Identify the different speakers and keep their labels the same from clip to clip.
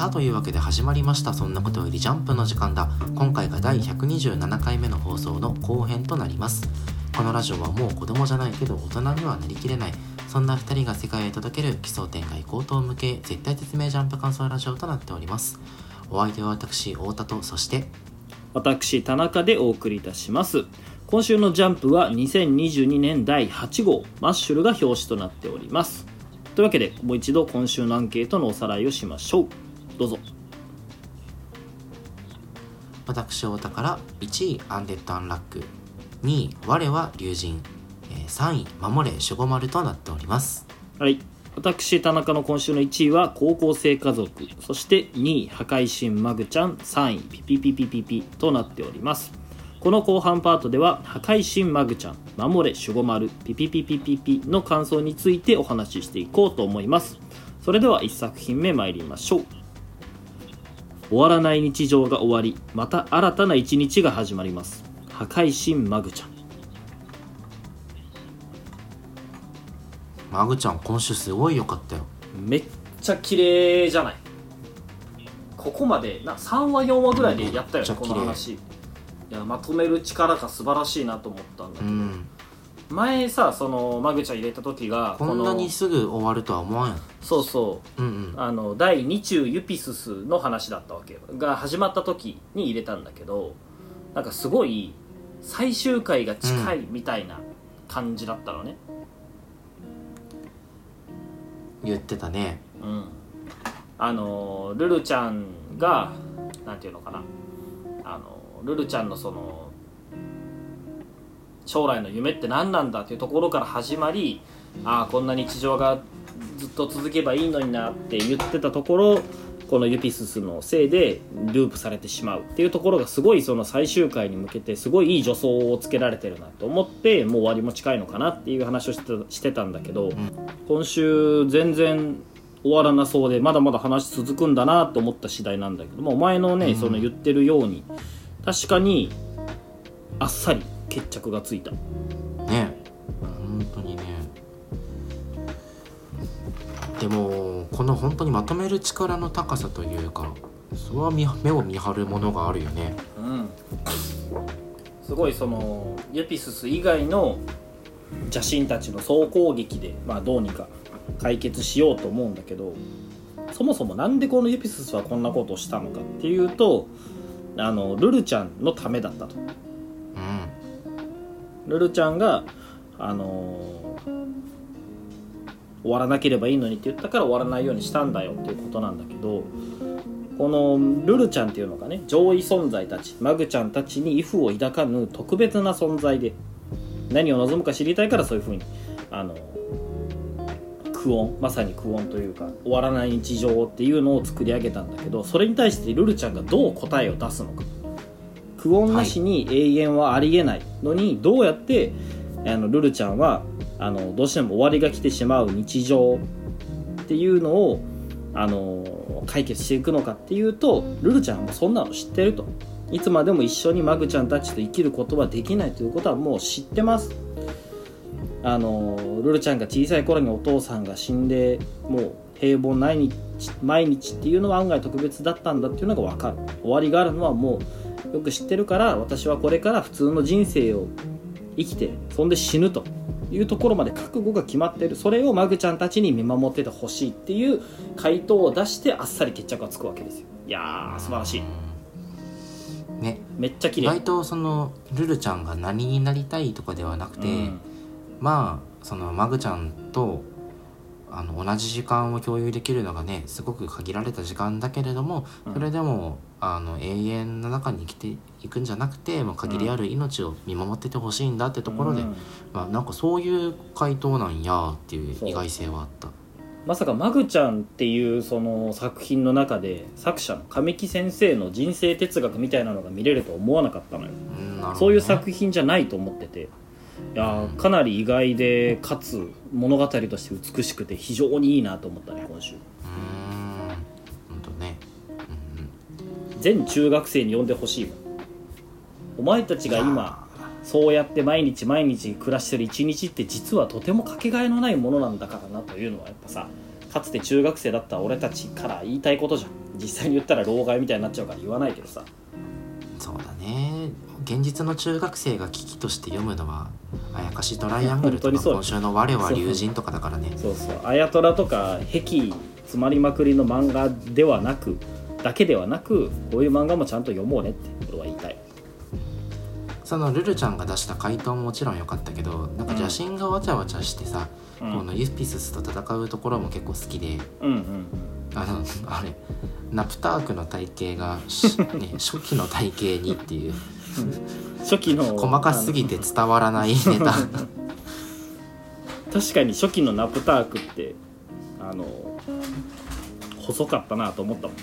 Speaker 1: さあというわけで始まりました。そんなことよりジャンプの時間だ。今回が第127回目の放送の後編となります。このラジオはもう子供じゃないけど大人にはなりきれない。そんな2人が世界へ届ける奇想天外高等向け絶対絶命ジャンプ感想ラジオとなっております。お相手は私太田とそして
Speaker 2: 私田中でお送りいたします。今週のジャンプは2022年第8号マッシュルが表紙となっております。というわけでもう一度今週のアンケートのおさらいをしましょう。どうぞ。
Speaker 1: 私太田から1位アンデッド・アンラック2位我は龍神。3位守れ守護丸となっております。
Speaker 2: はい。私田中の今週の1位は高校生家族。そして2位破壊神マグちゃん。3位ピピピピピピとなっております。この後半パートでは破壊神マグちゃん。守れ守護丸。ピピピピピピの感想についてお話ししていこうと思います。それでは1作品目参りましょう。終わらない日常が終わりまた新たな一日が始まります。破壊神マグちゃん。
Speaker 1: マグちゃん今週すごい良かったよ。
Speaker 2: めっちゃ綺麗じゃない？ここまでな3話4話ぐらいでやったよねこの話。いやまとめる力が素晴らしいなと思ったんだけど、
Speaker 1: うん
Speaker 2: 前さそのマグちゃん入れた時が
Speaker 1: こんな
Speaker 2: の
Speaker 1: にすぐ終わるとは思わんやん。
Speaker 2: そうそう。
Speaker 1: うんうん。
Speaker 2: あの第2中ユピススの話だったわけよが始まった時に入れたんだけどなんかすごい最終回が近いみたいな感じだったのね。
Speaker 1: 言ってたね。
Speaker 2: うん、あのルルちゃんがなんていうのかな。あのルルちゃんのその将来の夢って何なんだっていうところから始まりああこんな日常がずっと続けばいいのになって言ってたところこのユピススのせいでループされてしまうっていうところがすごいその最終回に向けてすごいいい助走をつけられてるなと思ってもう終わりも近いのかなっていう話をしてたしてたんだけど、今週全然終わらなそうでまだまだ話続くんだなと思った次第なんだけどもお前のね、
Speaker 1: うん。
Speaker 2: その言ってるように確かにあっさり決着がついた。
Speaker 1: ね。本当にね。でもこの本当にまとめる力の高さというかそれは見目を見張るものがあるよね。
Speaker 2: うん。すごいそのユピスス以外の邪神たちの総攻撃で、まあ、どうにか解決しようと思うんだけどそもそもなんでこのユピススはこんなことをしたのかっていうとあのルルちゃんのためだったと。
Speaker 1: うん
Speaker 2: ルルちゃんがあのー終わらなければいいのにって言ったから終わらないようにしたんだよっていうことなんだけどこのルルちゃんっていうのがね上位存在たちマグちゃんたちに畏怖を抱かぬ特別な存在で何を望むか知りたいからそういうふうにあの苦音まさに苦音というか終わらない日常っていうのを作り上げたんだけどそれに対してルルちゃんがどう答えを出すのか。苦音なしに永遠はありえないのに、どうやってあのルルちゃんはあのどうしても終わりが来てしまう日常っていうのをあの解決していくのかっていうとルルちゃんはもうそんなの知ってると。いつまでも一緒にマグちゃんたちと生きることはできないということはもう知ってます。あのルルちゃんが小さい頃にお父さんが死んでもう平凡ない日毎日っていうのは案外特別だったんだっていうのが分かる。終わりがあるのはもうよく知ってるから私はこれから普通の人生を生きてそんで死ぬというところまで覚悟が決まってる。それをマグちゃんたちに見守っててほしいっていう回答を出してあっさり決着がつくわけですよ。いやー素晴らしい。
Speaker 1: ね。
Speaker 2: めっちゃ綺麗。
Speaker 1: 意外とそのルルちゃんが何になりたいとかではなくて、
Speaker 2: うん。
Speaker 1: まあそのマグちゃんとあの同じ時間を共有できるのがねすごく限られた時間だけれども
Speaker 2: うん。
Speaker 1: それでも、あの永遠の中に生きていくんじゃなくてもう限りある命を見守っててほしいんだってところで、
Speaker 2: うん。
Speaker 1: まあ、なんかそういう回答なんやっていう意外性はあった。
Speaker 2: まさかマグちゃんっていうその作品の中で作者の神木先生の人生哲学みたいなのが見れるとは思わなかったのよ。
Speaker 1: うんね。
Speaker 2: そういう作品じゃないと思ってていやーかなり意外でかつ物語として美しくて非常にいいなと思ったね今週。
Speaker 1: うーん。ほんとね。うんうん。
Speaker 2: 全中学生に読んでほしいもんお前たちが今そうやって毎日毎日暮らしてる一日って実はとてもかけがえのないものなんだからなというのはやっぱさかつて中学生だった俺たちから言いたいことじゃん。実際に言ったら老害みたいになっちゃうから言わないけどさ
Speaker 1: そうだね。現実の中学生が危機として読むのは「あやかしトライアングル」とか今週の「我は龍神」とかだからね。
Speaker 2: そうそう。あやとらとか壁詰まりまくりの漫画ではなくだけではなくこういう漫画もちゃんと読もうねって俺は言いたい。
Speaker 1: そのルルちゃんが出した回答ももちろん良かったけどなんか邪神がわちゃわちゃしてさ、
Speaker 2: うん。
Speaker 1: このユピススと戦うところも結構好きで。
Speaker 2: うんうん
Speaker 1: あのあれ。ナプタークの体型が、しね、初期の体型にっていう。
Speaker 2: 初期の
Speaker 1: 細かすぎて伝わらないネタ。
Speaker 2: 確かに初期のナプタークってあの細かったなと思ったもん、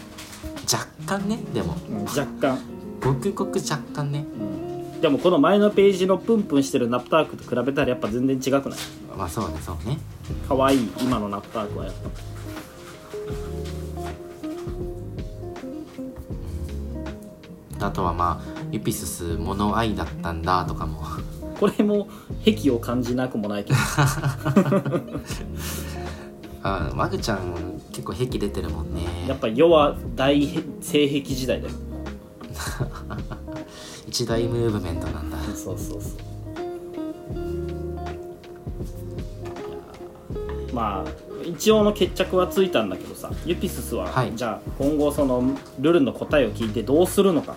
Speaker 1: 若干ねでも。
Speaker 2: うん若干、
Speaker 1: ごくごく若干ね。
Speaker 2: うん、でもこの前のページのプンプンしてるナプタークと比べたらやっぱ全然違くない？
Speaker 1: まあそうねそうね。
Speaker 2: 可愛い今のナプタークはやっぱ
Speaker 1: あとはまあユピスス物愛だったんだとかも。
Speaker 2: これも癖を感じなくもないけど
Speaker 1: あマグちゃん結構癖出てるもんね。
Speaker 2: やっぱ世は大性癖時代だよ。
Speaker 1: 一大ムーブメントなんだ。
Speaker 2: そうそうそう。まあ一応の決着はついたんだけどさユピススは、
Speaker 1: はい。
Speaker 2: じゃあ今後そのルルの答えを聞いてどうするのか。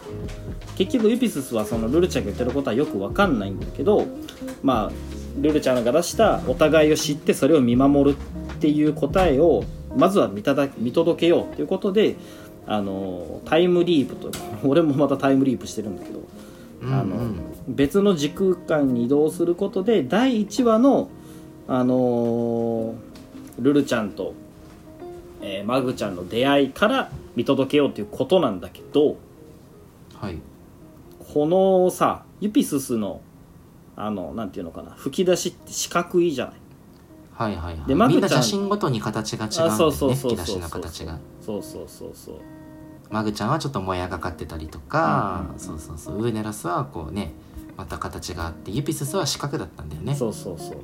Speaker 2: 結局ユピススはそのルルちゃんが言ってることはよく分かんないんだけどまあルルちゃんが出したお互いを知ってそれを見守るっていう答えをまずは見ただ見届けようということであのタイムリープと俺もまたタイムリープしてるんだけど
Speaker 1: うん
Speaker 2: あの
Speaker 1: うん
Speaker 2: 別の時空間に移動することで第1話の、あのールルちゃんと、えーマグちゃんの出会いから見届けようということなんだけど
Speaker 1: はい。
Speaker 2: このさユピススのあのなんていうのかな吹き出しって四角いじゃない？
Speaker 1: はいはいはい。
Speaker 2: でマグちゃん
Speaker 1: みんな写真ごとに形が違うんだよね
Speaker 2: あそうそうそうそう。
Speaker 1: 吹き出しの形が。
Speaker 2: そうそうそうそう。
Speaker 1: マグちゃんはちょっともやがかってたりとか、
Speaker 2: うん
Speaker 1: そうそうそう。ウーネラスはこうねまた形があってユピススは四角だったんだよね。
Speaker 2: そうそうそう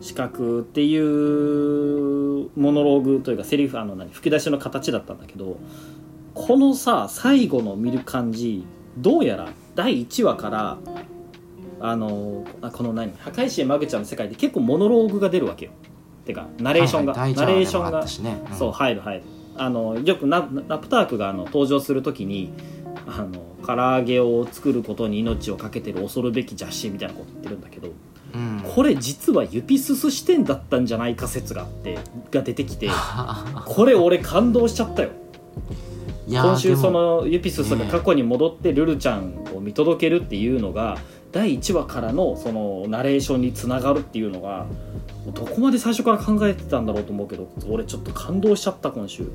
Speaker 2: 四角っていうモノローグというかセリフあの何吹き出しの形だったんだけどこのさ最後の見る感じどうやら第1話からあのあこの何破壊神マグちゃんの世界で結構モノローグが出るわけよ。てかナレーションが、
Speaker 1: はいはい
Speaker 2: ナレーションが
Speaker 1: ねうん。
Speaker 2: そう入る入るあのよくナナプタークがあの登場する時にあの唐揚げを作ることに命を懸けてる恐るべき邪神みたいなこと言ってるんだけど
Speaker 1: うん。
Speaker 2: これ実はユピスス視点だったんじゃないか説があってが出てきて これ俺感動しちゃったよ。今週そのユピススが過去に戻ってルルちゃんを見届けるっていうのが第1話からのそのナレーションにつながるっていうのがどこまで最初から考えてたんだろうと思うけど俺ちょっと感動しちゃった今週。
Speaker 1: う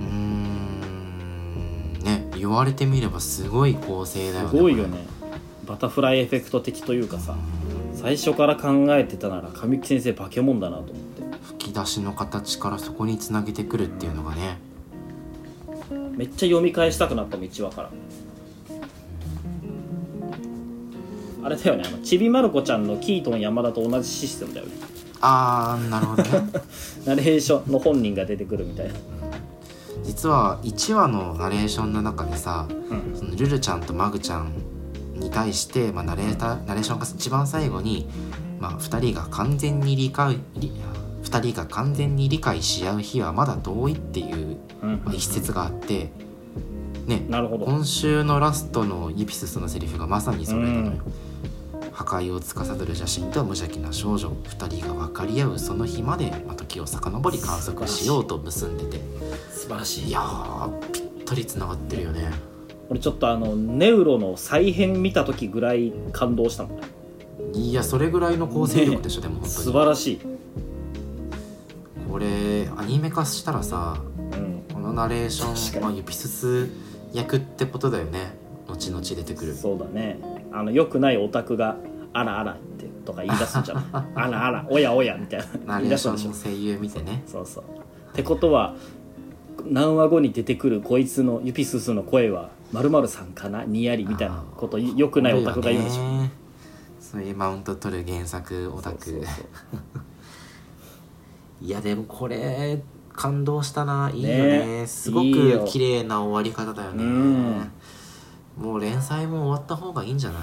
Speaker 1: ーん。ね言われてみればすごい構成だよね
Speaker 2: すごいよね。バタフライエフェクト的というかさ最初から考えてたなら神木先生化け物だなと思って。
Speaker 1: 吹き出しの形からそこにつなげてくるっていうのがね。
Speaker 2: めっちゃ読み返したくなったもん1話から。あれだよねあのちびまる子ちゃんのキートン山田と同じシステムだよね。
Speaker 1: あーなるほどね。
Speaker 2: ナレーションの本人が出てくるみたいな。
Speaker 1: 実は1話のナレーションの中でさ
Speaker 2: うん。
Speaker 1: そのルルちゃんとマグちゃんに対して、まあ、ナレータナレーションが一番最後に、まあ、2人が完全に理解理2人が完全に理解し合う日はまだ遠いっていう、一節があってね今週のラストのユピススのセリフがまさにそれなのよ、
Speaker 2: うん。
Speaker 1: 破壊を司る邪神と無邪気な少女2人が分かり合うその日まで、まあ、時を遡り観測しようと結んでて。
Speaker 2: 素晴らしい。
Speaker 1: いやーぴったりつながってるよね
Speaker 2: 俺ちょっとあのネウロの再編見た時ぐらい感動したもん。ね
Speaker 1: いやそれぐらいの構成力でしょ、でも本当
Speaker 2: 素
Speaker 1: に
Speaker 2: 晴らしい、
Speaker 1: これアニメ化したらさ
Speaker 2: うん、
Speaker 1: このナレーション、まあ、ユピスス役ってことだよね。後々出てくる。
Speaker 2: そうだね。あの良くないオタクが「あらあら」ってとか言い出すんじゃない あらあらおやおやみたいな。
Speaker 1: ナレーションの声優見てね。
Speaker 2: そうそう。ってことは何話後に出てくるこいつのユピススの声は「まるさんかな？にやり」みたいなこと良くないオタクが言うんでしょ
Speaker 1: ねそういうマウント取る原作オタク。いやでもこれ感動したな。いいよね。
Speaker 2: ね。
Speaker 1: すごく綺麗な終わり方だよね。
Speaker 2: うん
Speaker 1: もう連載も終わった方がいいんじゃな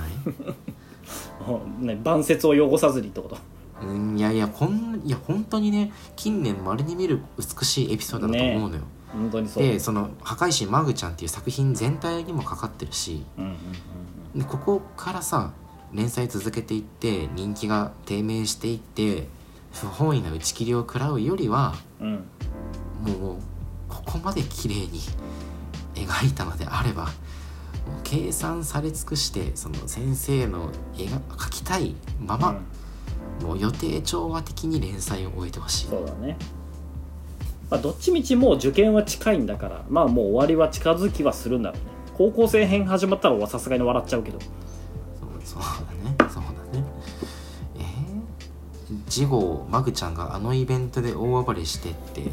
Speaker 1: い？
Speaker 2: ね晩節を汚さずにってこと。
Speaker 1: うんいやいやこんいや本当にね近年まれに見る美しいエピソードだと思うのよ、
Speaker 2: 本当にそう。
Speaker 1: でその「破壊神マグちゃん」っていう作品全体にもかかってるし
Speaker 2: うんうん
Speaker 1: でここからさ連載続けていって人気が低迷していって不本意な打ち切りを食らうよりは
Speaker 2: うん。うん
Speaker 1: もうここまで綺麗に描いたのであれば計算され尽くしてその先生の絵が描きたいまま、
Speaker 2: うん。
Speaker 1: もう予定調和的に連載を終えてほしい。
Speaker 2: そうだねまあどっちみちもう受験は近いんだからまあもう終わりは近づきはするんだろうね。高校生編始まったらさすがに笑っちゃうけど。
Speaker 1: そうだね。そうだね。えー、次号マグちゃんがあのイベントで大暴れしてって。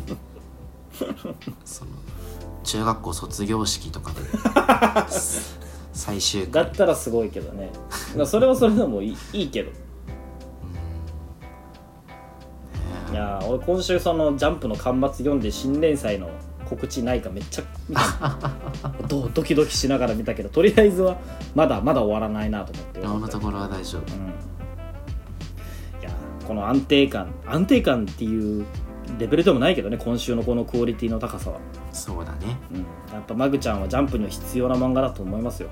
Speaker 1: その中学校卒業式とかで。最終回。
Speaker 2: だったらすごいけどね。まあそれはそれでもいいいいけどいやー俺今週その「ジャンプ」の巻末読んで新連載の告知ないかめっちゃ見たドドキドキしながら見たけどとりあえずはまだまだ終わらないなと思って。
Speaker 1: 今のところは大丈夫
Speaker 2: うん、いやこの安定感安定感っていうレベルでもないけどね今週のこのクオリティの高さは、
Speaker 1: そうだね。
Speaker 2: うん、やっぱマグちゃんはジャンプには必要な漫画だと思いますよ。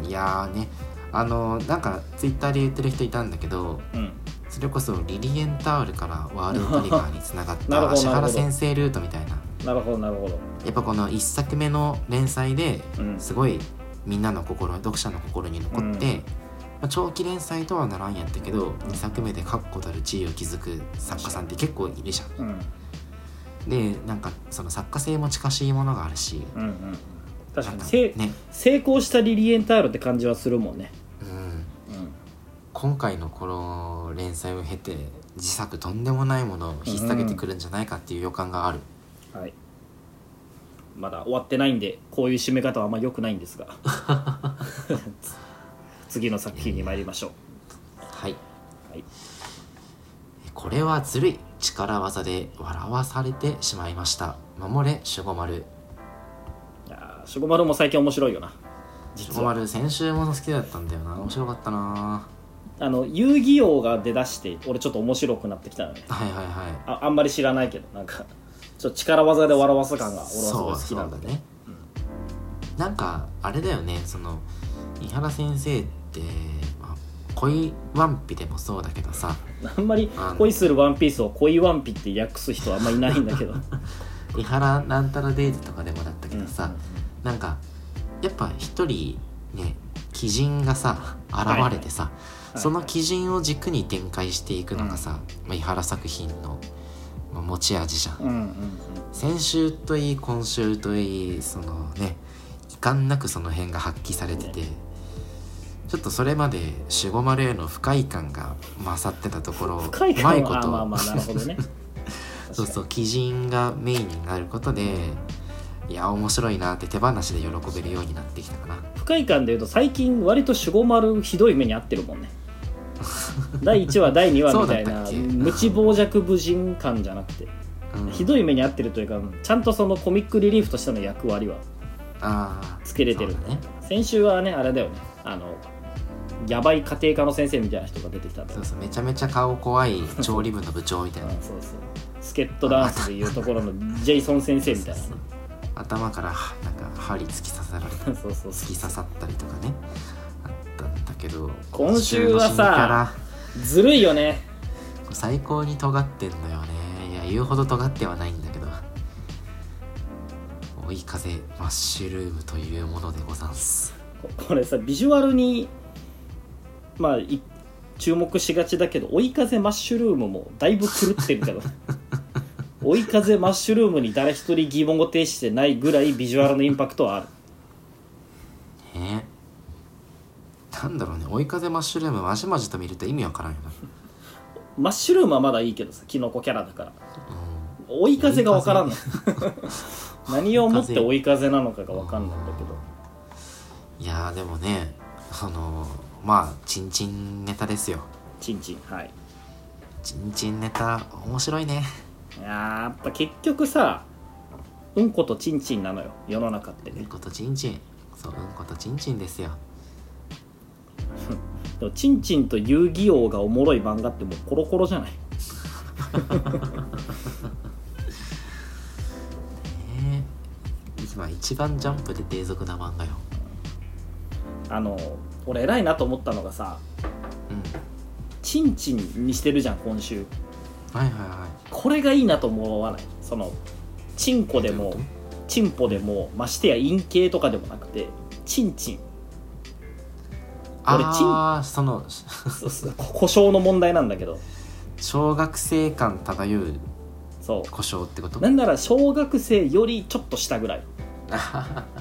Speaker 1: うーん。いやーね。あのなんかツイッターで言ってる人いたんだけど
Speaker 2: うん
Speaker 1: それこそリリエンタールからワールドトリガーにつながった 石原先生ルートみたいな。
Speaker 2: なるほどなるほど。
Speaker 1: やっぱこの1作目の連載で
Speaker 2: うん
Speaker 1: すごいみんなの心読者の心に残って、
Speaker 2: うん。
Speaker 1: まあ長期連載とはならんやったけど2作目で確固たる地位を築く作家さんって結構いるじゃん。
Speaker 2: うん。
Speaker 1: でなんかその作家性も近しいものがあるし
Speaker 2: うんうん確かにせ
Speaker 1: ね、
Speaker 2: 成功したリリエンタールって感じはするもんね。
Speaker 1: うん、
Speaker 2: うん
Speaker 1: 今回のこの連載を経て自作とんでもないものを引っ提げてくるんじゃないかっていう予感がある。
Speaker 2: はい。まだ終わってないんでこういう締め方はあんま良くないんですが。次の作品に参りましょう。
Speaker 1: はい。
Speaker 2: はい。
Speaker 1: これはずるい力技で笑わされてしまいました。守れ守護丸。
Speaker 2: いやーシュゴマルも最近面白いよな。
Speaker 1: 守護丸先週も好きだったんだよな。面白かったな
Speaker 2: あの遊戯王が出だして俺ちょっと面白くなってきたのね
Speaker 1: はいはいはい。
Speaker 2: ああんまり知らないけどなんかちょっと力技で笑わす感が俺はすごい好きなんだ
Speaker 1: そうそうだね、なんかあれだよねその井原先生って、まあ、恋ワンピでもそうだけどさ。
Speaker 2: あんまり恋するワンピースを恋ワンピって訳す人はあんまりいないんだけど。
Speaker 1: 井原なんたらデイズとかでもだったけどさ、
Speaker 2: うん
Speaker 1: なんかやっぱ一人ね鬼人がさ現れてさ、
Speaker 2: い
Speaker 1: その鬼人を軸に展開していくのがさ、まあ、井原作品のまあ持ち味じゃん、
Speaker 2: うんうんうん。
Speaker 1: 先週といい今週といいそのね遺憾なくその辺が発揮されてて、ちょっとそれまで守護丸への不快感が勝ってたところうまいこと。そうそう鬼人がメインになることでいや面白いなって手放しで喜べるようになってきたかな。
Speaker 2: 不快感でいうと最近割と守護丸ひどい目に遭ってるもんね 第1話第2話みたいな無知傍若無人感じゃなくて。
Speaker 1: うん。
Speaker 2: ひどい目に遭ってるというかちゃんとそのコミックリリーフとしての役割は
Speaker 1: ああ
Speaker 2: つけれてる。
Speaker 1: ね。
Speaker 2: 先週はねあれだよね。あのやばい家庭科の先生みたいな人が出てきた
Speaker 1: そうそうめちゃめちゃ顔怖い調理部の部長みたいな。
Speaker 2: あ そうそう。スケットダンスでいうところのジェイソン先生みたいな。ね
Speaker 1: 頭からなんか針突き刺さられた
Speaker 2: そうそう
Speaker 1: 突き刺さったりとかね。あったけど
Speaker 2: 今週はさずるいよね。
Speaker 1: 最高に尖ってんのよね。いや言うほど尖ってはないんだけど。追い風マッシュルームというものでござんす。
Speaker 2: ここれさビジュアルにまあい注目しがちだけど追い風マッシュルームもだいぶ狂ってるけど。ね 追い風マッシュルームに誰一人疑問を呈してないぐらいビジュアルのインパクトはある。
Speaker 1: ねなんだろうね。追い風マッシュルームまじまじと見ると意味わからんよな。
Speaker 2: マッシュルームはまだいいけどさキノコキャラだから。
Speaker 1: うん。
Speaker 2: 追い風がわからんの。何をもって追い風なのかがわかんないんだけど。
Speaker 1: いやーでもねそのまあチンチンネタですよ。
Speaker 2: チンチンはい。
Speaker 1: チンチンネタ面白いね。
Speaker 2: いやーやっぱ結局さうんことちんちんなのよ。世の中って
Speaker 1: うんことちんちんそううんことちんちんですよ
Speaker 2: でもちんちんと遊戯王がおもろい漫画ってもうコロコロじゃない。
Speaker 1: え。ー、今一番ジャンプで低俗な漫画よ。
Speaker 2: あの俺偉いなと思ったのがさ
Speaker 1: うん。
Speaker 2: ちんちんにしてるじゃん今週。
Speaker 1: はいはいは
Speaker 2: これがいいなと思わない。そのチンコ
Speaker 1: い
Speaker 2: でもチンポでもましてや陰茎とかでもなくてチンチン。
Speaker 1: と
Speaker 2: 俺チン
Speaker 1: ああその
Speaker 2: そうそう故障の問題なんだけど。
Speaker 1: 小学生感漂う
Speaker 2: そ
Speaker 1: 故障ってこと？
Speaker 2: うなんなら小学生よりちょっと下ぐらい。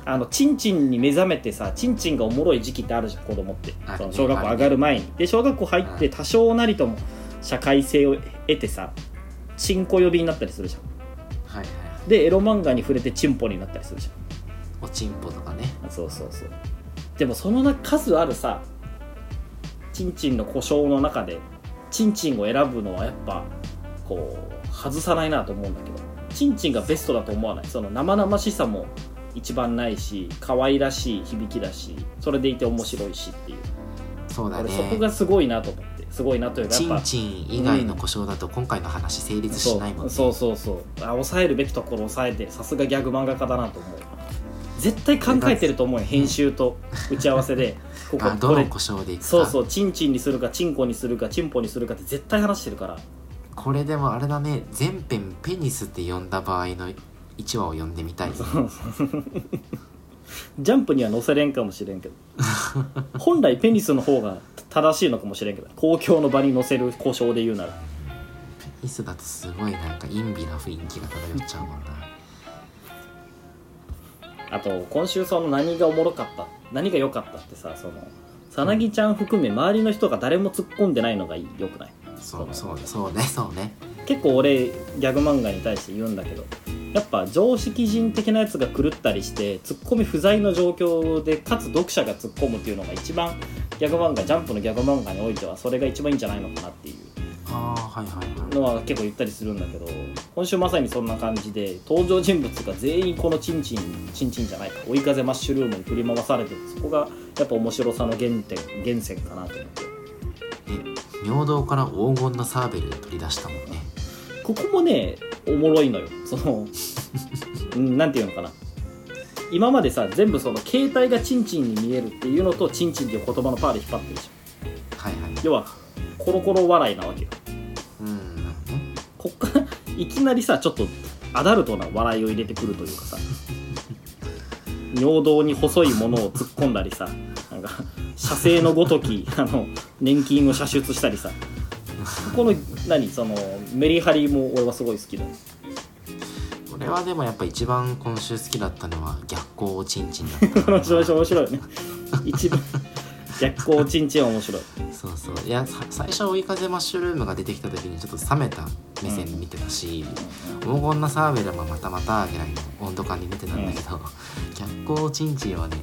Speaker 2: あのチンチンに目覚めてさチンチンがおもろい時期ってあるじゃん子供って。小学校上がる前に。で小学校入って多少なりとも社会性を得てさチンコ呼びになったりするじゃん。
Speaker 1: はいはい
Speaker 2: でエロ漫画に触れてチンポになったりするじ
Speaker 1: おちんぽとかね。
Speaker 2: ゃんそうそうそう。でもそのな数あるさチンチンの故障の中でチンチンを選ぶのはやっぱこう外さないなと思うんだけどチンチンがベストだと思わない？その生々しさも一番ないし可愛らしい響きだしそれでいて面白いしっていう。
Speaker 1: そうだね。
Speaker 2: 俺そこがすごいなと思ってすごいなというかやっぱ
Speaker 1: チンチン以外の故障だと今回の話成立しないもんね、
Speaker 2: そうそうそう。そうあ抑えるべきところを抑えてさすがギャグ漫画家だなと思う。絶対考えてると思うよ編集と打ち合わせで ここ
Speaker 1: あどの故障でいくか。
Speaker 2: そうそう。チンチンにするかチンコにするかチンポにするかって絶対話してるから。
Speaker 1: これでもあれだね。全編ペニスって呼んだ場合の1話を読んでみたい
Speaker 2: ジャンプには載せれんかもしれんけど。本来ペニスの方が正しいのかもしれんけど。公共の場に載せる故障で言うなら。
Speaker 1: ペニスだとすごいなんか陰微な雰囲気が漂っちゃうもんな
Speaker 2: あと今週その何がおもろかった何が良かったってさそのさなぎちゃん含め周りの人が誰も突っ込んでないのが良くない？
Speaker 1: そうそうそうねそうね。
Speaker 2: 結構俺ギャグ漫画に対して言うんだけどやっぱ常識人的なやつが狂ったりしてツッコミ不在の状況でかつ読者が突っ込むっていうのが一番ギャグ漫画ジャンプのギャグ漫画においてはそれが一番いいんじゃないのかなっていうのは結構言ったりするんだけど今週まさにそんな感じで登場人物が全員このチンチンチンチンじゃないか。追い風マッシュルームに振り回されててそこがやっぱ面白さの原点源泉かなと思って。
Speaker 1: で尿道から黄金のサーベル取り出したもんね。
Speaker 2: ここもねおもろいのよ。その うんなんていうのかな。今までさ全部その携帯がチンチンに見えるっていうのとチンチンっていう言葉のパーで引っ張ってるじゃん。
Speaker 1: はいはい。
Speaker 2: 要はコロコロ笑いなわけよいきなりさちょっとアダルトな笑いを入れてくるというかさ尿道に細いものを突っ込んだりさなんか射精のごときあの年金を射出したりさ。この何そのメリハリも俺はすごい好きだ。
Speaker 1: 俺はでもやっぱ一番今週好きだったのは逆光おちんちんだった。
Speaker 2: この人面白いよね。一番逆光チンチンは面白い。
Speaker 1: そうそう。いやさ最初追い風マッシュルームが出てきた時にちょっと冷めた目線で見てたし、黄金なサーベルもまたまたぐらいの温度感に見てたんだけど、逆光おちんちんはね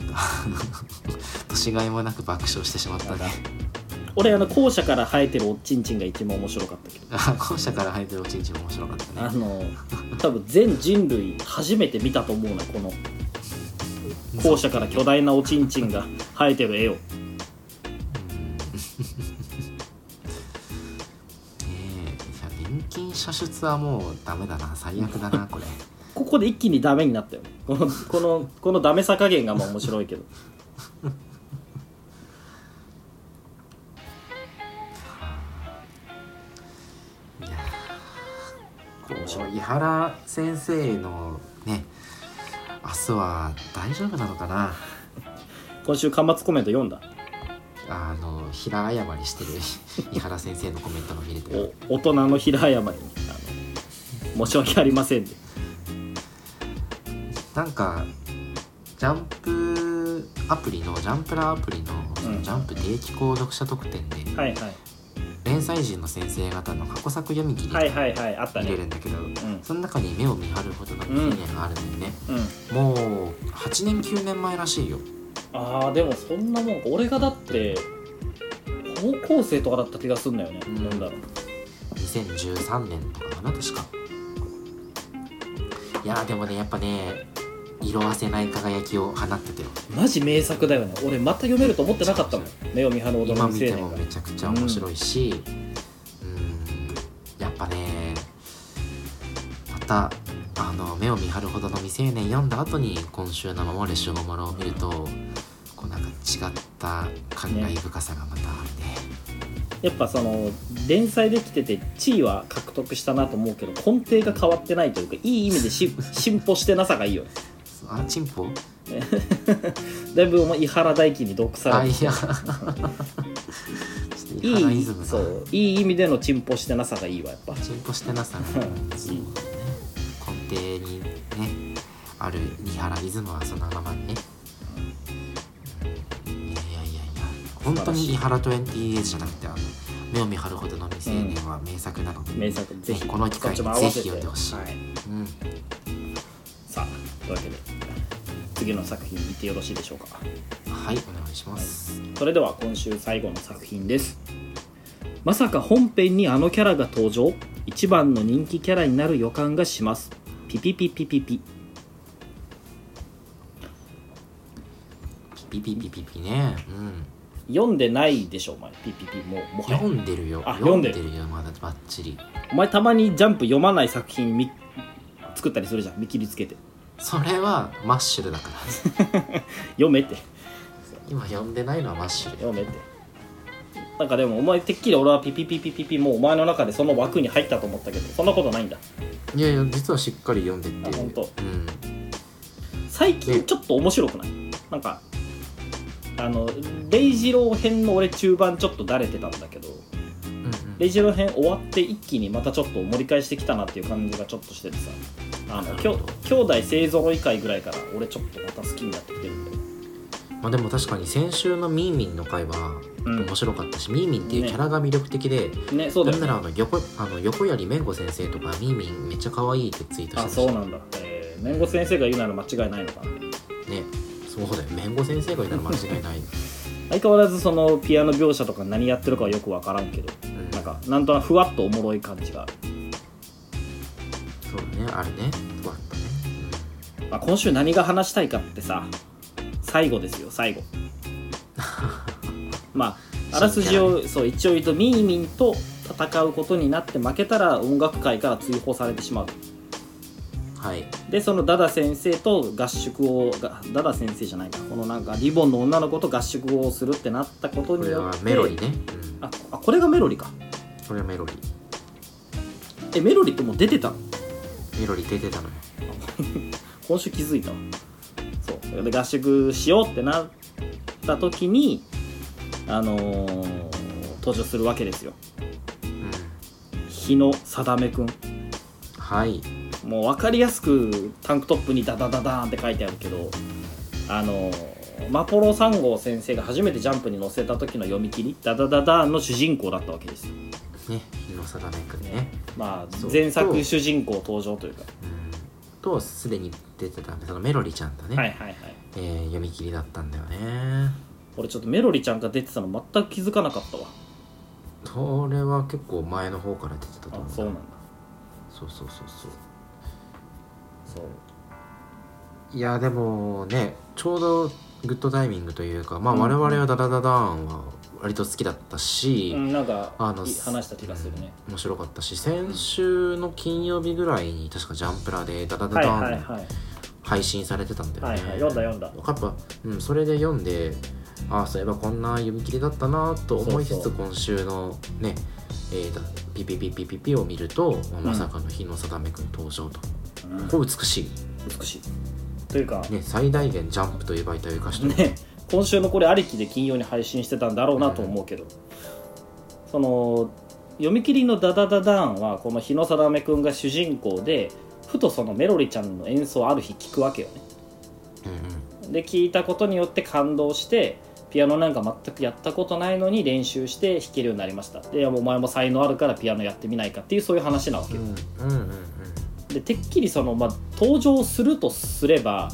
Speaker 1: 年がいもなく爆笑してしまったね。
Speaker 2: 俺あの校舎から生えてるおちんちんが一番面白かったけど。
Speaker 1: あ校舎から生えてるおちんちんも面白かったね。
Speaker 2: あの多分全人類初めて見たと思うなこの校舎から巨大なおちんちんが生えてる絵を。
Speaker 1: ねえいや年金射出はもうダメだな。最悪だな これ。
Speaker 2: ここで一気にダメになったよ。このこのこのダメさ加減がまあ面白いけど。
Speaker 1: いやーこう井原先生のね明日は大丈夫なのかな？
Speaker 2: 今週端末コメント読んだ？
Speaker 1: あの平謝りしてる。井原先生のコメントが見れて
Speaker 2: お大人の平謝りに。あの申し訳ありませんで。
Speaker 1: なんかジャンプアプリのジャンプラーアプリの
Speaker 2: うん。
Speaker 1: ジャンプ定期購読者特典で、
Speaker 2: はいはい
Speaker 1: 連載人の先生方の過去作読み切り
Speaker 2: はいはいはいあった
Speaker 1: 見れ
Speaker 2: ね
Speaker 1: るんだけど、
Speaker 2: うん。
Speaker 1: その中に目を見張るほどの記念があるのにね、
Speaker 2: うん。
Speaker 1: もう8年9年前らしいよ。
Speaker 2: あーでもそんなもんか俺がだって高校生とかだった気がすんだよね、
Speaker 1: うん。
Speaker 2: 読んだら
Speaker 1: 2013年とかかな確か。いやーでもねやっぱね色あせない輝きを放ってたよ。
Speaker 2: マジ名作だよね。俺また読めると思ってなかったもん。目を見張るほど
Speaker 1: 今
Speaker 2: の未成年が
Speaker 1: 見てもめちゃくちゃ面白いしうん。やっぱねまたあの目を見張るほどの未成年読んだ後に今週の「守れしおもろ」を見るとこうなんか違った感慨深さがまたあるね
Speaker 2: やっぱその連載できてて地位は獲得したなと思うけど根底が変わってないというかいい意味でし 進歩してなさがいいよね
Speaker 1: あチンポ？
Speaker 2: だいぶお前伊原大輝に毒され
Speaker 1: いや。ちょっと
Speaker 2: いい
Speaker 1: イハライズムが
Speaker 2: そういい意味での進歩してなさがいいわやっぱ。
Speaker 1: 進歩してなさがね
Speaker 2: うん。
Speaker 1: そうね。根底にねある三原イズムはそのままにね。いやいやいやいや本当に伊原28じゃなくてあの目を見張るほどの未成年は名作なので、
Speaker 2: 名作ぜひ
Speaker 1: この機会にぜひ読んでほしい。
Speaker 2: はい、
Speaker 1: うん。
Speaker 2: さあというわけで次の作品見てよろしいでしょうか？
Speaker 1: はいお願いします、
Speaker 2: それでは今週最後の作品です。まさか本編にあのキャラが登場？一番の人気キャラになる予感がします。ピピピピピピ。
Speaker 1: ピピピピピね。うん。
Speaker 2: 読んでないでしょお前。ピピピ。もうもはや。
Speaker 1: 読んでるよ。
Speaker 2: あ
Speaker 1: 読んでる。よまだバッチリ。
Speaker 2: お前たまにジャンプ読まない作品み作ったりするじゃん。見切りつけて
Speaker 1: それはマッシュルだから。
Speaker 2: 読めって。
Speaker 1: 今読んでないのはマッシュル
Speaker 2: 読めって。なんかでもお前てっきり俺はピピピピピピもうお前の中でその枠に入ったと思ったけどそんなことないんだ。
Speaker 1: いやいや実はしっかり読んでって。
Speaker 2: あ本当。
Speaker 1: うん。
Speaker 2: 最近ちょっと面白くない？なんかあのレイジロー編の俺中盤ちょっとだれてたんだけどレイジロー編終わって一気にまたちょっと盛り返してきたなっていう感じがちょっとしててさ。あのきょ兄弟勢ぞろい会ぐらいから俺ちょっとまた好きになってきてる。んだよ
Speaker 1: まあでも確かに先週のミーミンの回は
Speaker 2: うん。
Speaker 1: 面白かったし、ミーミンっていうキャラが魅力的で、
Speaker 2: ねそうだ
Speaker 1: なんならあの横あの横槍めんご先生とかミーミンめっちゃ可愛いってツイートして
Speaker 2: あ
Speaker 1: ま
Speaker 2: そうなんだ。えー、めんご先生が言うなら間違いないのかな。
Speaker 1: ね。そうだよ。めんご先生がいたら間違いない、
Speaker 2: 相変わらずそのピアノ描写とか何やってるかはよく分からんけど
Speaker 1: うん、
Speaker 2: なんかなんとなくふわっとおもろい感じが。ある、
Speaker 1: そうだねあれね。ふわっとね、
Speaker 2: まあ、今週何が話したいかってさ最後ですよ最後。まああらすじをそう一応言うとミーミンと戦うことになって負けたら音楽界から追放されてしまう。
Speaker 1: うんはい。
Speaker 2: でそのダダ先生と合宿をがダダ先生じゃないかこのなんかリボンの女の子と合宿をするってなったこと
Speaker 1: これは
Speaker 2: によって
Speaker 1: メロリね、
Speaker 2: ああこれがメロリか。
Speaker 1: うん、これはメロリ。
Speaker 2: えメロリってもう出てたの？
Speaker 1: メロリ出てたのよ。
Speaker 2: 今週気づいたわ。そう。それで合宿しようってなった時にあのー登場するわけですよ。
Speaker 1: うん。
Speaker 2: 日野定めくん
Speaker 1: はい
Speaker 2: もう分かりやすくタンクトップにダダダダーンって書いてあるけどあのーマポロ3号先生が初めてジャンプに載せた時の読み切りダダダダーンの主人公だったわけです。よ
Speaker 1: ね日野定めくんね。
Speaker 2: まあ
Speaker 1: そう。
Speaker 2: 前作主人公登場というか。
Speaker 1: うん。とすでに出てたそのメロリちゃんとね、
Speaker 2: はいはいはい。
Speaker 1: えー読み切りだったんだよね。
Speaker 2: 俺ちょっとメロリちゃんが出てたの全く気づかなかったわ。
Speaker 1: それは結構前の方から出てたと思う
Speaker 2: あそうなんだ。
Speaker 1: そうそうそうそう
Speaker 2: そう。
Speaker 1: いやでもねちょうどグッドタイミングというかまあ
Speaker 2: うん
Speaker 1: 我々はダダダダーンは割と好きだったし、
Speaker 2: うん、なんか
Speaker 1: あの
Speaker 2: い話した気がするね、
Speaker 1: うん面白かったし先週の金曜日ぐらいに確かジャンプラでダダダ
Speaker 2: はい
Speaker 1: ダ
Speaker 2: はいはい。
Speaker 1: ーン配信されてたんだよね、
Speaker 2: はいはい読んだ読んだ。
Speaker 1: やっぱ、うん、それで読んでああそういえばこんな読み切りだったなと思いつつ今週のねえーだピピピピピピを見ると、まさかの日野定めくん登場と、
Speaker 2: うん
Speaker 1: これ美しい。
Speaker 2: 美しい。というか
Speaker 1: ね最大限ジャンプという媒体を生かしてる。
Speaker 2: ね今週のこれありきで金曜に配信してたんだろうなと思うけど、その読み切りの「ダダダダーン」はこの日野定くんが主人公でふとそのメロリちゃんの演奏をある日聞くわけよね。
Speaker 1: うんうん。
Speaker 2: で聞いたことによって感動してピアノなんか全くやったことないのに練習して弾けるようになりました。でお前も才能あるからピアノやってみないかっていうそういう話なわけよ、
Speaker 1: うん。うんうん
Speaker 2: でてっきりその、まあ、登場するとすれば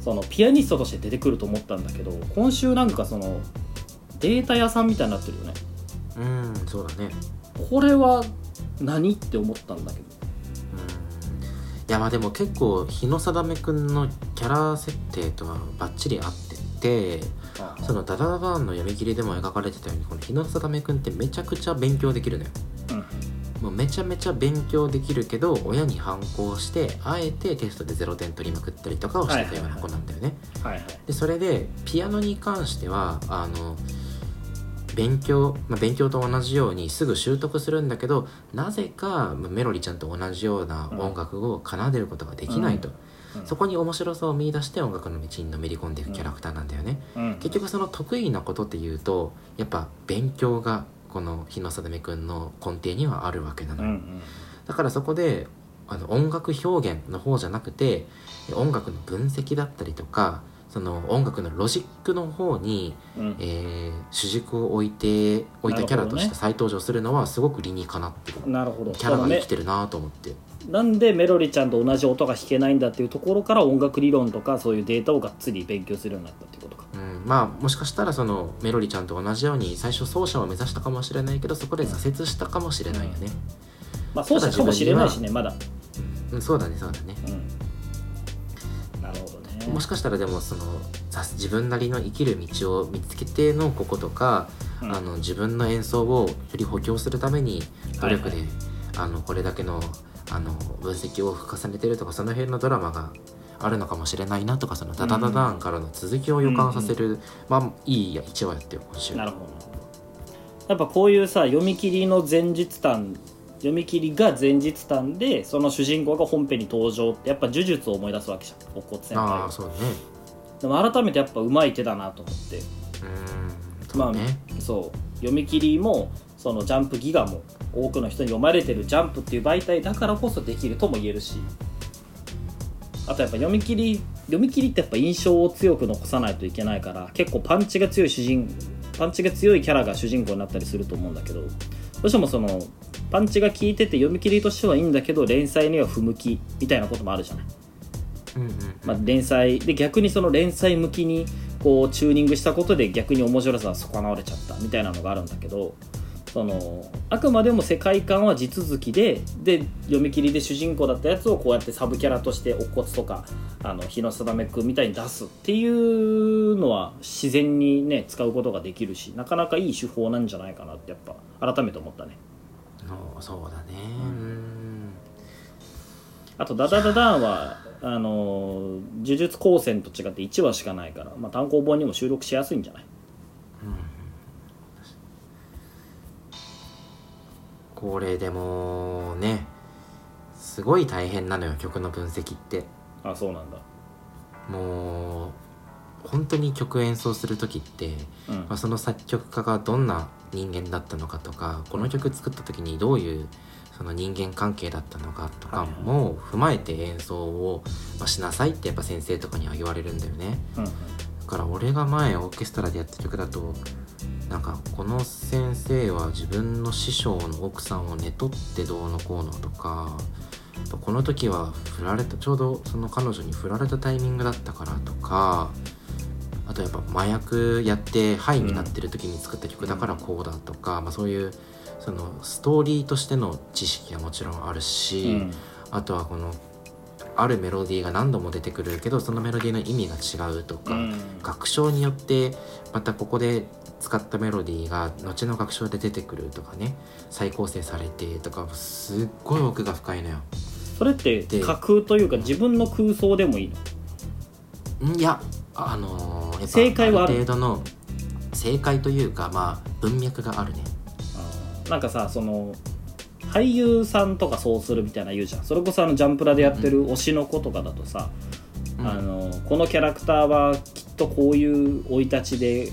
Speaker 2: そのピアニストとして出てくると思ったんだけど今週なんかそのデータ屋さんみたいになってるよね。
Speaker 1: うんうんそうだね。
Speaker 2: これは何って思ったんだけど。
Speaker 1: いやまあでも結構日野定めくんのキャラ設定とはバッチリ合っててそのダダダダンの読み切りでも描かれてたようにこの日野定めくんってめちゃくちゃ勉強できるのよ。
Speaker 2: うん
Speaker 1: もうめちゃめちゃ勉強できるけど親に反抗してあえてテストで0点取りまくったりとかをしてたような子なんだよね、でそれでピアノに関してはあの勉強、まあ、勉強と同じようにすぐ習得するんだけどなぜかまあメロリちゃんと同じような音楽を奏でることができないと、
Speaker 2: うん。
Speaker 1: そこに面白さを見出して音楽の道にのめり込んでいくキャラクターなんだよね、
Speaker 2: うん。
Speaker 1: 結局その得意なことっていうとやっぱ勉強がこの日野定めくんの根底にはあるわけなの。よ、
Speaker 2: うんうん。
Speaker 1: だからそこであの音楽表現の方じゃなくて音楽の分析だったりとかその音楽のロジックの方に、
Speaker 2: うん。
Speaker 1: えー主軸を置いて置いたキャラとして再登場するのはすごく理にかなってる。
Speaker 2: なるほど。
Speaker 1: キャラが生きてるなと思って。
Speaker 2: なんでメロリちゃんと同じ音が弾けないんだっていうところから音楽理論とかそういうデータをがっつり勉強するようになったっていうことか。
Speaker 1: うん、まあもしかしたらそのメロリちゃんと同じように最初奏者を目指したかもしれないけどそこで挫折したかもしれないよね、
Speaker 2: まあそうかもしれないしねまだ。
Speaker 1: うん、そうだねそうだね。
Speaker 2: うん。なるほどね。
Speaker 1: もしかしたらでもそのざ自分なりの生きる道を見つけてのこことか、
Speaker 2: うん。
Speaker 1: あの自分の演奏をより補強するために努力で、
Speaker 2: はい
Speaker 1: あのこれだけのあの分析を重ねてるとかその辺のドラマがあるのかもしれないなとかそのダダダダーンからの続きを予感させる、まあいい1話やってよ今週。
Speaker 2: なるほど。やっぱこういうさ読み切りの前日談読み切りが前日談でその主人公が本編に登場ってやっぱ呪術を思い出すわけじゃん。乙骨先輩
Speaker 1: あ
Speaker 2: は
Speaker 1: あそうだね。
Speaker 2: でも改めてやっぱうまい手だなと思って。
Speaker 1: うーんそ
Speaker 2: まあ
Speaker 1: うね、
Speaker 2: そう読み切りもそのジャンプギガも多くの人に読まれてるジャンプっていう。媒体だからこそできるとも言えるしあとやっぱ読み切り読み切りってやっぱ印象を強く残さないといけないから結構パンチが強い主人パンチが強いキャラが主人公になったりすると思うんだけどどうしてもそのパンチが効いてて読み切りとしてはいいんだけど連載には不向きみたいなこともあるじゃない。
Speaker 1: うんうん
Speaker 2: まあ、連載で逆にその連載向きにこうチューニングしたことで逆に面白さが損なわれちゃったみたいなのがあるんだけどそのあくまでも世界観は地続きでで読み切りで主人公だったやつをこうやってサブキャラとして乙骨とかあの日野定くんみたいに出すっていうのは自然にね使うことができるしなかなかいい手法なんじゃないかなってやっぱ改めて思ったね。
Speaker 1: そうそうだね。うん。
Speaker 2: あとダダダダーンはあの呪術高専と違って1話しかないから、まあ、単行本にも収録しやすいんじゃない？
Speaker 1: これでもねすごい大変なのよ曲の分析って。
Speaker 2: あそうなんだ。
Speaker 1: もう本当に曲演奏する時って、
Speaker 2: うん。
Speaker 1: まあ、その作曲家がどんな人間だったのかとかこの曲作った時にどういうその人間関係だったのかとかも踏まえて演奏を、まあしなさいってやっぱ先生とかには言われるんだよね。
Speaker 2: うん。
Speaker 1: だから俺が前オーケストラでやった曲だとなんかこの先生は自分の師匠の奥さんを寝取ってどうのこうのとかこの時は振られたちょうどその彼女に振られたタイミングだったからとかあとやっぱ麻薬やってハイになってる時に作った曲だからこうだとか、まあ、そういうそのストーリーとしての知識はもちろんあるし、
Speaker 2: うん。
Speaker 1: あとはこのあるメロディーが何度も出てくるけどそのメロディーの意味が違うとか、
Speaker 2: うん。
Speaker 1: 楽章によってまたここで使ったメロディーが後の楽章で出てくるとかね再構成されてとかすっごい奥が深いのよ。
Speaker 2: それって
Speaker 1: で
Speaker 2: 架空というか自分の空想でもいいの？
Speaker 1: んいやあのー
Speaker 2: 正解はある。
Speaker 1: る程度の正解というかまあ文脈があるね。
Speaker 2: なんかさその俳優さんとかそうするみたいな言うじゃん。それこそあのジャンプラでやってる推しの子とかだとさ、
Speaker 1: うん。
Speaker 2: あのこのキャラクターはきっとこういう生い立ちで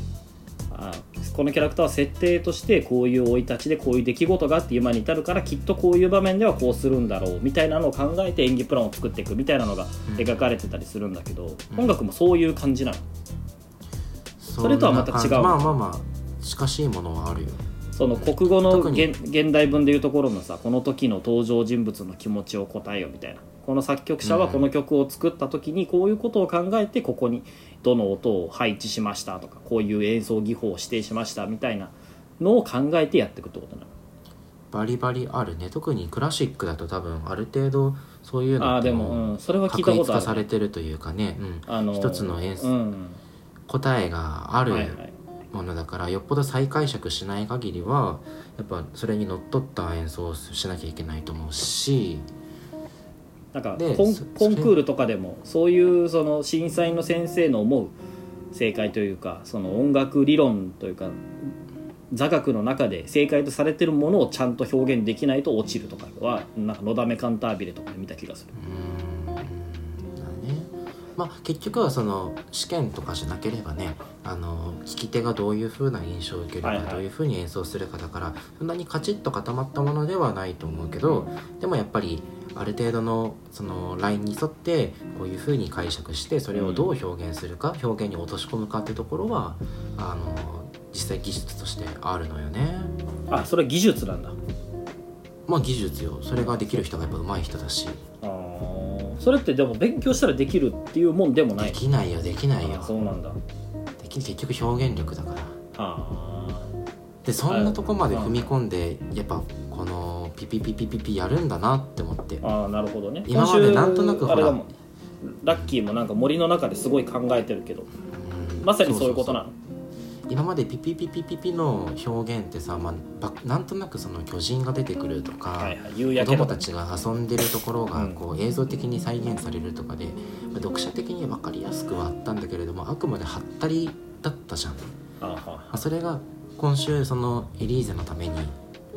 Speaker 2: あこのキャラクターは設定としてこういう生い立ちでこういう出来事があって今に至るからきっとこういう場面ではこうするんだろうみたいなのを考えて演技プランを作っていくみたいなのが
Speaker 1: うん。
Speaker 2: 描かれてたりするんだけど、
Speaker 1: うん
Speaker 2: 音楽もそういう感じなの。
Speaker 1: そ
Speaker 2: れとはまた違う
Speaker 1: まあまあまあ近しいものはあるよ。
Speaker 2: その国語の現代文でいうところのさこの時の登場人物の気持ちを答えよみたいな。この作曲者はこの曲を作った時にこういうことを考えてここにどの音を配置しましたとかこういう演奏技法を指定しましたみたいなのを考えてやっていくってことなの。
Speaker 1: バリバリあるね。特にクラシックだと多分ある程度そういうの
Speaker 2: でも、うん、それは聞いた
Speaker 1: 確
Speaker 2: ことある。
Speaker 1: 立化されてるというかね、うん、
Speaker 2: あの
Speaker 1: 一つの演奏
Speaker 2: うん。
Speaker 1: 答えがある
Speaker 2: はいはい。
Speaker 1: ものだからよっぽど再解釈しない限りはやっぱそれにのっとった演奏をしなきゃいけないと思うし
Speaker 2: なんか
Speaker 1: で
Speaker 2: コン
Speaker 1: そ
Speaker 2: コンクールとかでもそういうその審査員の先生の思う正解というかその音楽理論というか座学の中で正解とされてるものをちゃんと表現できないと落ちるとかはなんか「のだめカンタービレ」とかで見た気がする。
Speaker 1: まあ結局はその試験とかじゃなければねあの聞き手がどういう風な印象を受けるか、
Speaker 2: はいはい。
Speaker 1: どういう風に演奏するかだからそんなにカチッと固まったものではないと思うけどでもやっぱりある程度のそのラインに沿ってこういう風に解釈してそれをどう表現するか、表現に落とし込むかってところはあの実際技術としてあるのよね。
Speaker 2: あそれは技術なんだ。
Speaker 1: まあ技術よ。それができる人がやっぱ上手い人だし。
Speaker 2: それってでも勉強したらできるっていうもんでもない。
Speaker 1: できないよできないよ。
Speaker 2: あそうなんだ。
Speaker 1: でき結局表現力だから。
Speaker 2: あ
Speaker 1: でそんなとこまで踏み込んでやっぱこのピピピピピピやるんだなって思って。
Speaker 2: ーあーなるほどね。
Speaker 1: 今までなんとなくほら。
Speaker 2: ラッキーもなんか森の中ですごい考えてるけど。
Speaker 1: うん。
Speaker 2: まさにそういうことなの？
Speaker 1: 今までピピピピピピの表現ってさ、まあば、なんとなくその巨人が出てくるとか、
Speaker 2: はいはい。夕
Speaker 1: 子供たちが遊んでるところが
Speaker 2: うん。
Speaker 1: こう映像的に再現されるとかで、まあ読者的に分かりやすくはあったんだけれどもあくまでハったりだったじゃん。
Speaker 2: あ
Speaker 1: それが今週そのエリーゼのために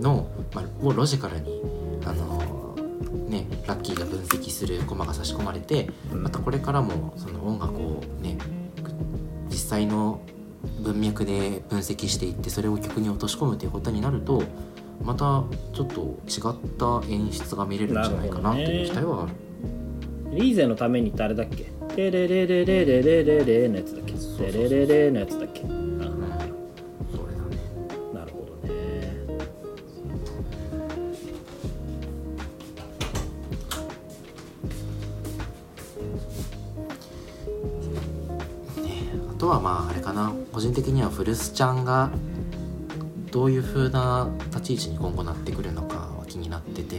Speaker 1: の、まあ、をロジカルにあのねラッキーが分析するコマが差し込まれて
Speaker 2: うん。
Speaker 1: またこれからもその音楽をね実際の文脈で分析していってそれを曲に落とし込むということになるとまたちょっと違った演出が見れるんじゃないかなという期待は。ある。
Speaker 2: リーゼのためにってあれだっけ？レレレレレレレレレのやつだっけ？レレレレのやつだっけ？
Speaker 1: とはまああれかな。個人的にはフルスちゃんがどういう風な立ち位置に今後なってくるのかは気になってて。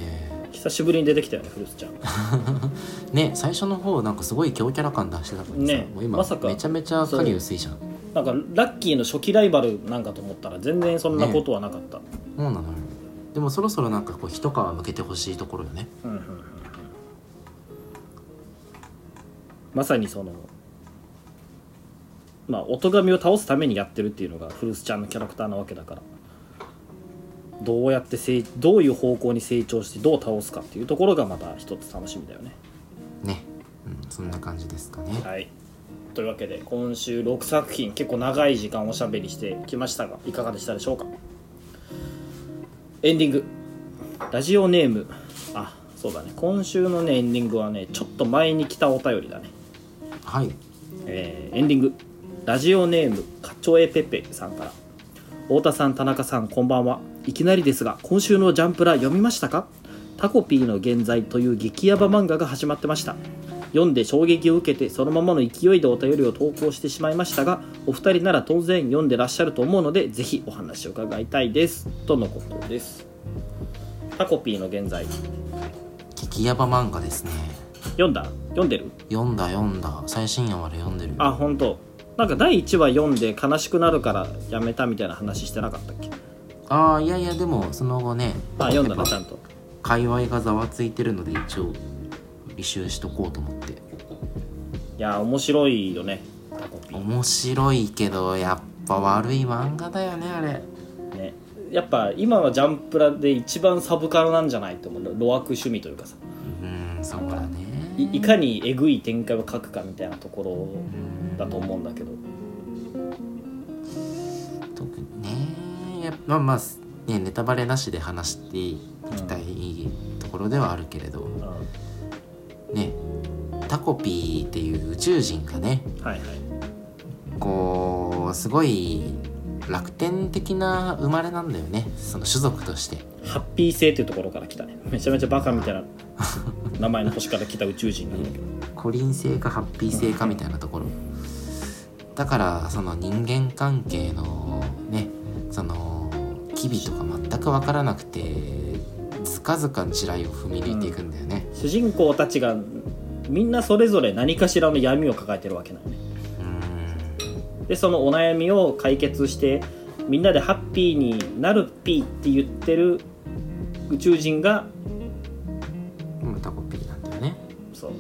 Speaker 2: 久しぶりに出てきたよねフルスちゃん。
Speaker 1: ね最初の方なんかすごい強キャラ感出してたのにさ、
Speaker 2: ね
Speaker 1: もう今
Speaker 2: まさか
Speaker 1: めちゃめちゃ影薄いじゃん。
Speaker 2: なんかラッキーの初期ライバルなんかと思ったら全然そんなことはなかった、
Speaker 1: そうなのよ。でもそろそろなんかこう一皮向けてほしいところよね。
Speaker 2: うんうんうんうん。まさにそのまあ音神を倒すためにやってるっていうのがフルスちゃんのキャラクターなわけだから。どうやって成どういう方向に成長してどう倒すかっていうところがまた一つ楽しみだよね。
Speaker 1: ね、うん、そんな感じですかね。
Speaker 2: はい。というわけで今週6作品結構長い時間おしゃべりしてきましたがいかがでしたでしょうか？エンディング。ラジオネーム。あそうだね。今週のねエンディングはねちょっと前に来たお便りだね。
Speaker 1: はい。
Speaker 2: えーエンディングラジオネームかちょえぺぺさんから。太田さん田中さんこんばんは。いきなりですが今週のジャンプラ読みましたか？タコピーの現在という激ヤバ漫画が始まってました。読んで衝撃を受けてそのままの勢いでお便りを投稿してしまいましたがお二人なら当然読んでらっしゃると思うのでぜひお話を伺いたいです。とのことです。タコピーの現在。
Speaker 1: 激ヤバ漫画ですね。
Speaker 2: 読んだ？読んでる？
Speaker 1: 読んだ読んだ。最新話まで読んでる
Speaker 2: あ本当なんか第1話読んで悲しくなるからやめたみたいな話してなかったっけ？
Speaker 1: ああいやいやでもその後ね
Speaker 2: あ読んだなちゃんと。
Speaker 1: 界隈がざわついてるので一応履修しとこうと思って。
Speaker 2: いや面白いよね
Speaker 1: 面白いけどやっぱ悪い漫画だよねあれ。
Speaker 2: ね。やっぱ今のジャンプラで一番サブカルなんじゃないと思う。路悪趣味というかさ。
Speaker 1: うんそうだね
Speaker 2: いいかにえぐい展開を書くかみたいなところ
Speaker 1: うん。
Speaker 2: だと思うんだけど。
Speaker 1: 特にね。やっぱまあまあねネタバレなしで話していきたいところではあるけれど、ね。タコピーっていう宇宙人がね。
Speaker 2: はいはい。
Speaker 1: こうすごい楽天的な生まれなんだよね。その種族として。
Speaker 2: ハッピー星っていうところから来たね。めちゃめちゃバカみたいな 名前の星から来た宇宙人なんだけど。
Speaker 1: コリン星かハッピー星かみたいなところ。だからその人間関係のねその機微とか全く分からなくてかずか地雷を踏み抜いていくんだよね。
Speaker 2: 主人公たちがみんなそれぞれ何かしらの闇を抱えてるわけなのね。
Speaker 1: うん。
Speaker 2: でそのお悩みを解決してみんなでハッピーになるピーって言ってる宇宙人が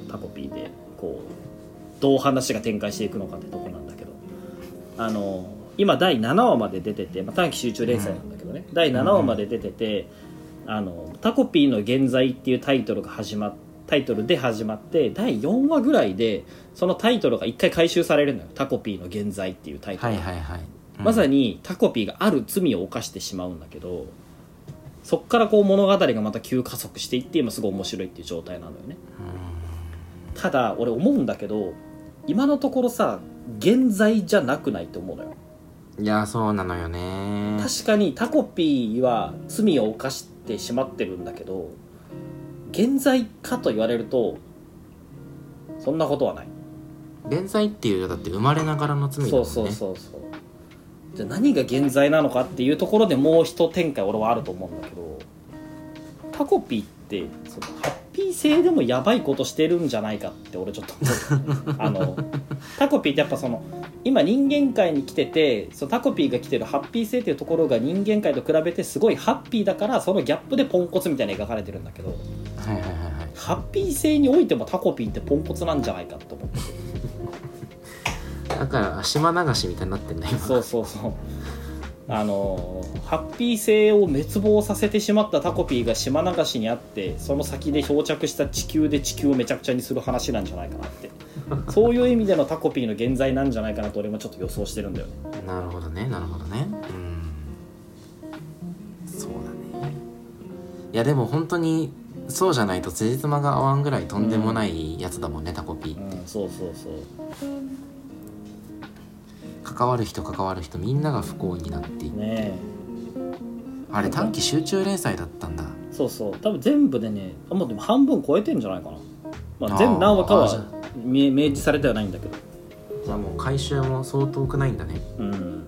Speaker 2: タコピーでこうどう話が展開していくのかってとこなんだけど。あの今第7話まで出てて、まあ、短期集中連載なんだけどね、第7話まで出てて、あのタコピーの現在っていうタイトルが始まっタイトルで始まって第4話ぐらいでそのタイトルが一回回収されるのよ。タコピーの現在っていうタイトルが。
Speaker 1: はいはいはい、うん。
Speaker 2: まさにタコピーがある罪を犯してしまうんだけどそっからこう物語がまた急加速していって今すごい面白いっていう状態なのよねただ俺思うんだけど今のところさ現在じゃなくないと思うのよ。
Speaker 1: いやそうなのよね。
Speaker 2: 確かにタコピーは罪を犯してしまってるんだけど現在かと言われるとそんなことはない。
Speaker 1: 現在っていうだって生まれながらの罪だもんね。
Speaker 2: そうそうそうそう。じゃあ何が現在なのかっていうところでもう一展開俺はあると思うんだけどタコピーってそのハッピー性でもやばいことしてるんじゃないかって俺ちょっと思うあのタコピーってやっぱその今人間界に来ててそのタコピーが来てるハッピー性っていうところが人間界と比べてすごいハッピーだからそのギャップでポンコツみたいに描かれてるんだけど
Speaker 1: はいはいはいはい。
Speaker 2: ハッピー性においてもタコピーってポンコツなんじゃないかと思って。
Speaker 1: だから島流しみたいになってんだ今。
Speaker 2: そうそうそうあのハッピー性を滅亡させてしまったタコピーが島流しにあってその先で漂着した地球で地球をめちゃくちゃにする話なんじゃないかなって。そういう意味でのタコピーの現在なんじゃないかなと俺もちょっと予想してるんだよね。
Speaker 1: なるほどね。なるほどね。うん。そうだね。いやでも本当にそうじゃないと辻褄が合わんぐらいとんでもないやつだもんね、タコピー
Speaker 2: うんそうそうそう
Speaker 1: 関わる人関わる人みんなが不幸になっていく。
Speaker 2: ね
Speaker 1: あれ短期集中連載だったんだ。
Speaker 2: えそうそう。多分全部でねあもうでも半分超えてんじゃないかな、まあ、全部何話かは明明示されてはないんだけど。
Speaker 1: じゃあもう回収も相当くないんだね。
Speaker 2: うん。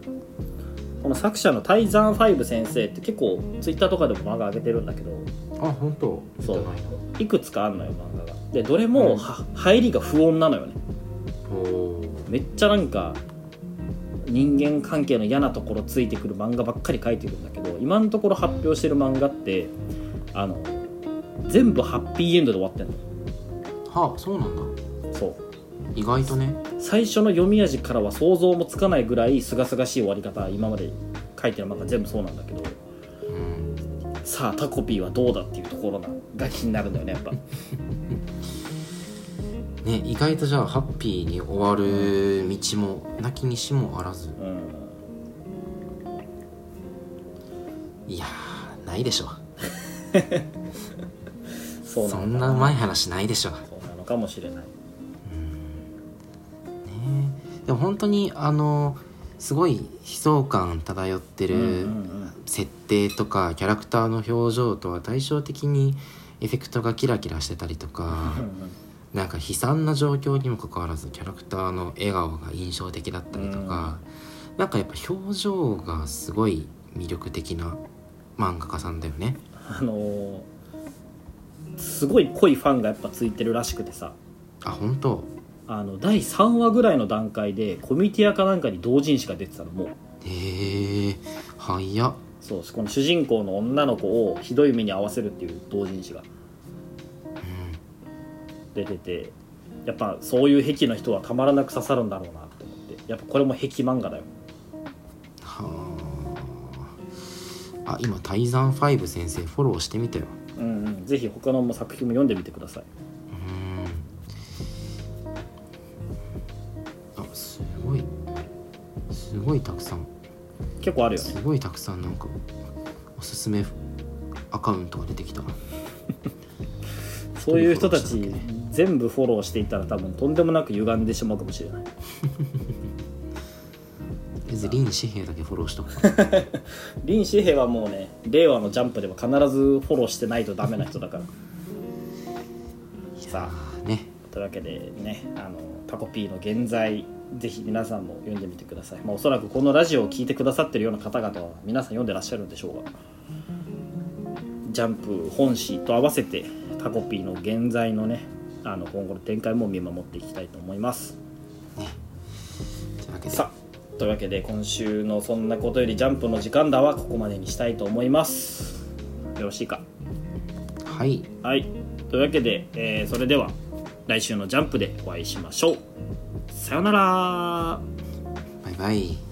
Speaker 2: この作者のタイザンファイブ先生って結構ツイッターとかでも漫画上げてるんだけど。
Speaker 1: あ本当？
Speaker 2: そう。
Speaker 1: い
Speaker 2: くつかあんのよ漫画が。でどれもは入りが不穏なのよね。めっちゃなんか人間関係の嫌なところついてくる漫画ばっかり書いてるんだけど今のところ発表してる漫画ってあの全部ハッピーエンドで終わってんの。
Speaker 1: はあそうなんだ。
Speaker 2: そう。
Speaker 1: 意外とね。
Speaker 2: 最初の読み味からは想像もつかないぐらい清々しい終わり方今まで書いてる漫画全部そうなんだけど
Speaker 1: うん。
Speaker 2: さあタコピーはどうだっていうところなが気になるんだよねやっぱ
Speaker 1: ね意外とじゃあハッピーに終わる道もなきにしもあらず。
Speaker 2: うん。
Speaker 1: いやーないでしょ。
Speaker 2: そ
Speaker 1: そんなうまい話ないでしょ。ね
Speaker 2: そうなのかもしれない。
Speaker 1: え。でも本当にあのすごい悲壮感漂って
Speaker 2: うんう
Speaker 1: る
Speaker 2: ん。
Speaker 1: 設定とかキャラクターの表情とは対照的にエフェクトがキラキラしてたりとか。
Speaker 2: うんうん
Speaker 1: なんか悲惨な状況にもかかわらずキャラクターの笑顔が印象的だったりとか、なんかやっぱ表情がすごい魅力的な漫画家さんだよね。
Speaker 2: あのーすごい濃いファンがやっぱついてるらしくてさ。
Speaker 1: あ本当？
Speaker 2: あの第3話ぐらいの段階でコミュニティアかなんかに同人誌が出てたのもう。
Speaker 1: へえ早っ。
Speaker 2: そうこの主人公の女の子をひどい目に遭わせるっていう同人誌が出ててやっぱそういう癖の人はたまらなく刺さるんだろうなと思ってやっぱこれも癖漫画だよ。
Speaker 1: はあ。あ今タイザン5先生フォローしてみたよ。
Speaker 2: うんうん。ぜひ他の作品も読んでみてください。
Speaker 1: うん。あすごい。すごいたくさん。
Speaker 2: 結構あるよね。
Speaker 1: すごいたくさんなんかおすすめアカウントが出てきた。
Speaker 2: そういう人たち全部フォローしていたら多分とんでもなく歪んでしまうかもしれない。
Speaker 1: 林志平だけフォローしとく。
Speaker 2: 林志平はもうね令和のジャンプでは必ずフォローしてないとダメな人だから。さあ
Speaker 1: ね。
Speaker 2: というわけでねあのタコピーの現在ぜひ皆さんも読んでみてください、まあ、おそらくこのラジオを聞いてくださってるような方々は皆さん読んでらっしゃるんでしょうが。ジャンプ本誌と合わせてタコピーの現在のねあの今後の展開も見守っていきたいと思います。
Speaker 1: というわけで。
Speaker 2: さあというわけで今週の「そんなことよりジャンプの時間だ」はここまでにしたいと思います。よろしいか？
Speaker 1: はい。
Speaker 2: はい。というわけで、えーそれでは来週の「ジャンプ」でお会いしましょう。さようなら。
Speaker 1: バイバイ